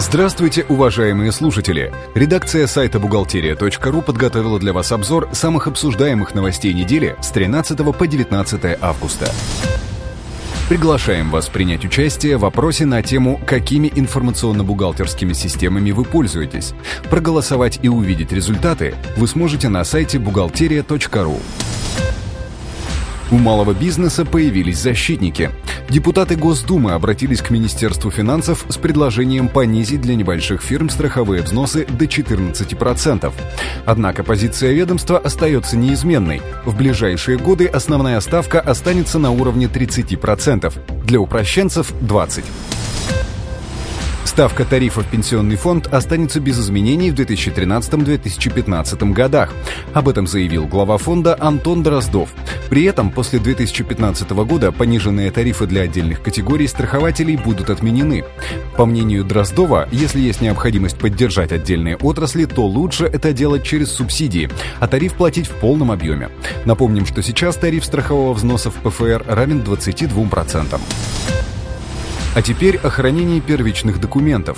Здравствуйте, уважаемые слушатели! Редакция сайта бухгалтерия.ру подготовила для вас обзор самых обсуждаемых новостей недели с 13 по 19 августа. Приглашаем вас принять участие в вопросе на тему «Какими информационно-бухгалтерскими системами вы пользуетесь?». Проголосовать и увидеть результаты вы сможете на сайте бухгалтерия.ру. У малого бизнеса появились защитники. Депутаты Госдумы обратились к Министерству финансов с предложением понизить для небольших фирм страховые взносы до 14%. Однако позиция ведомства остается неизменной. В ближайшие годы основная ставка останется на уровне 30%, для упрощенцев – 20%. Ставка тарифа в пенсионный фонд останется без изменений в 2013-2015 годах. Об этом заявил глава фонда Антон Дроздов. При этом после 2015 года пониженные тарифы для отдельных категорий страхователей будут отменены. По мнению Дроздова, если есть необходимость поддержать отдельные отрасли, то лучше это делать через субсидии, а тариф платить в полном объеме. Напомним, что сейчас тариф страхового взноса в ПФР равен 22%. А теперь о хранении первичных документов.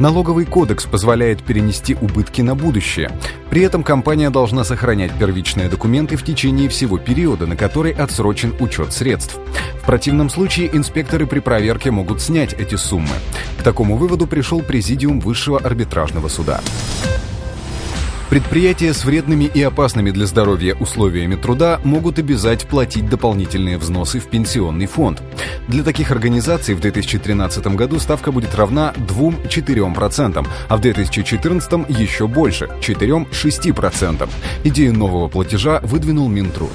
Налоговый кодекс позволяет перенести убытки на будущее. При этом компания должна сохранять первичные документы в течение всего периода, на который отсрочен учет средств. В противном случае инспекторы при проверке могут снять эти суммы. К такому выводу пришел Президиум Высшего арбитражного суда. Предприятия с вредными и опасными для здоровья условиями труда могут обязать платить дополнительные взносы в пенсионный фонд. Для таких организаций в 2013 году ставка будет равна 2-4%, а в 2014 еще больше – 4-6%. Идею нового платежа выдвинул Минтруд.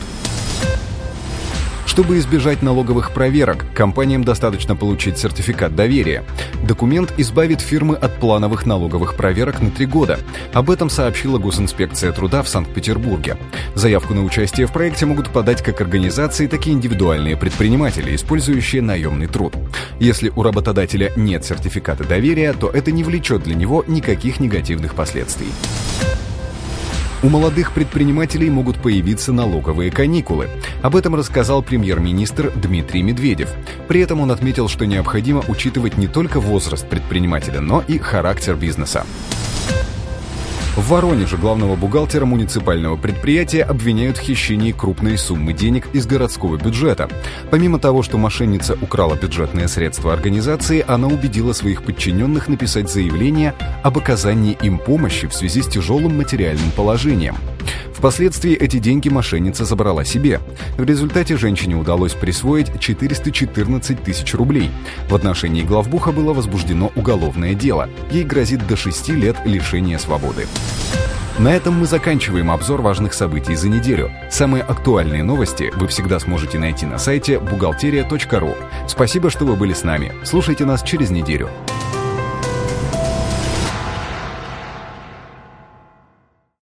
Чтобы избежать налоговых проверок, компаниям достаточно получить сертификат доверия. Документ избавит фирмы от плановых налоговых проверок на три года. Об этом сообщила Госинспекция труда в Санкт-Петербурге. Заявку на участие в проекте могут подать как организации, так и индивидуальные предприниматели, использующие наемный труд. Если у работодателя нет сертификата доверия, то это не влечет для него никаких негативных последствий. У молодых предпринимателей могут появиться налоговые каникулы. Об этом рассказал премьер-министр Дмитрий Медведев. При этом он отметил, что необходимо учитывать не только возраст предпринимателя, но и характер бизнеса. В Воронеже главного бухгалтера муниципального предприятия обвиняют в хищении крупной суммы денег из городского бюджета. Помимо того, что мошенница украла бюджетные средства организации, она убедила своих подчиненных написать заявление об оказании им помощи в связи с тяжелым материальным положением. Впоследствии эти деньги мошенница забрала себе. В результате женщине удалось присвоить 414 тысяч рублей. В отношении главбуха было возбуждено уголовное дело. Ей грозит до 6 лет лишения свободы. На этом мы заканчиваем обзор важных событий за неделю. Самые актуальные новости вы всегда сможете найти на сайте бухгалтерия.ру. Спасибо, что вы были с нами. Слушайте нас через неделю.